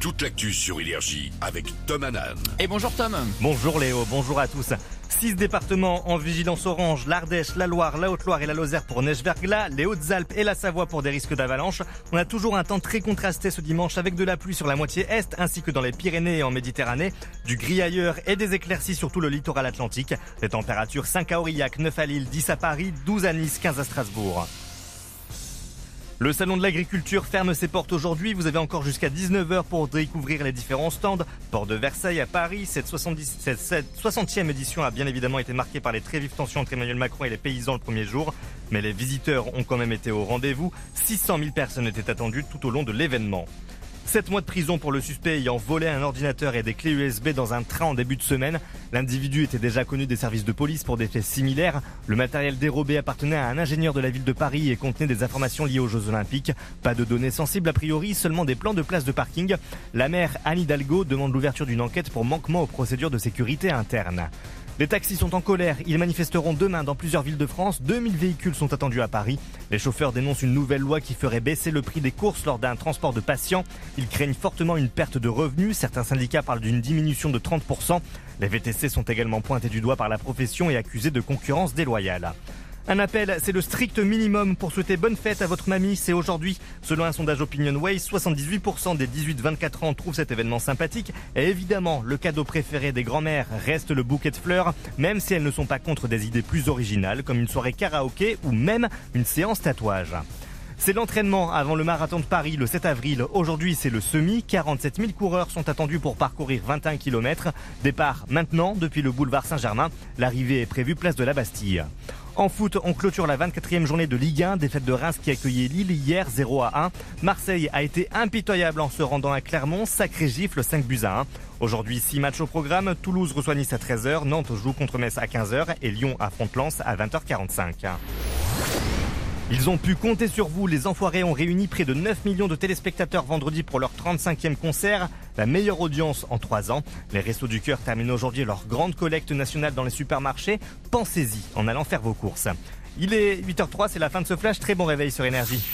toute l'actu sur Énergie avec Tom Hanan. Et bonjour Tom. Bonjour Léo, bonjour à tous. Six départements en vigilance orange, l'Ardèche, la Loire, la Haute-Loire et la Lozère pour neige-verglas, les Hautes-Alpes et la Savoie pour des risques d'avalanche. On a toujours un temps très contrasté ce dimanche avec de la pluie sur la moitié est ainsi que dans les Pyrénées et en Méditerranée, du gris ailleurs et des éclaircies sur tout le littoral atlantique. Les températures 5 à Aurillac, 9 à Lille, 10 à Paris, 12 à Nice, 15 à Strasbourg. Le salon de l'agriculture ferme ses portes aujourd'hui. Vous avez encore jusqu'à 19h pour découvrir les différents stands. Port de Versailles à Paris, cette, 70, cette 60e édition a bien évidemment été marquée par les très vives tensions entre Emmanuel Macron et les paysans le premier jour. Mais les visiteurs ont quand même été au rendez-vous. 600 000 personnes étaient attendues tout au long de l'événement. 7 mois de prison pour le suspect ayant volé un ordinateur et des clés USB dans un train en début de semaine. L'individu était déjà connu des services de police pour des faits similaires. Le matériel dérobé appartenait à un ingénieur de la ville de Paris et contenait des informations liées aux Jeux Olympiques. Pas de données sensibles a priori, seulement des plans de place de parking. La maire Anne Hidalgo demande l'ouverture d'une enquête pour manquement aux procédures de sécurité interne. Les taxis sont en colère. Ils manifesteront demain dans plusieurs villes de France. 2000 véhicules sont attendus à Paris. Les chauffeurs dénoncent une nouvelle loi qui ferait baisser le prix des courses lors d'un transport de patients. Ils craignent fortement une perte de revenus. Certains syndicats parlent d'une diminution de 30%. Les VTC sont également pointés du doigt par la profession et accusés de concurrence déloyale. Un appel, c'est le strict minimum pour souhaiter bonne fête à votre mamie, c'est aujourd'hui. Selon un sondage OpinionWay, 78% des 18-24 ans trouvent cet événement sympathique. Et évidemment, le cadeau préféré des grands-mères reste le bouquet de fleurs, même si elles ne sont pas contre des idées plus originales, comme une soirée karaoké ou même une séance tatouage. C'est l'entraînement avant le marathon de Paris le 7 avril. Aujourd'hui, c'est le semi. 47 000 coureurs sont attendus pour parcourir 21 km. Départ maintenant depuis le boulevard Saint-Germain. L'arrivée est prévue place de la Bastille. En foot, on clôture la 24e journée de Ligue 1, défaite de Reims qui accueillait Lille hier 0 à 1. Marseille a été impitoyable en se rendant à Clermont, sacré gifle 5 buts à 1. Aujourd'hui, 6 matchs au programme. Toulouse reçoit Nice à 13h, Nantes joue contre Metz à 15h et Lyon affronte Lens à 20h45. Ils ont pu compter sur vous. Les Enfoirés ont réuni près de 9 millions de téléspectateurs vendredi pour leur 35e concert, la meilleure audience en 3 ans. Les Restos du Cœur terminent aujourd'hui leur grande collecte nationale dans les supermarchés. Pensez-y en allant faire vos courses. Il est 8h03, c'est la fin de ce flash. Très bon réveil sur Énergie.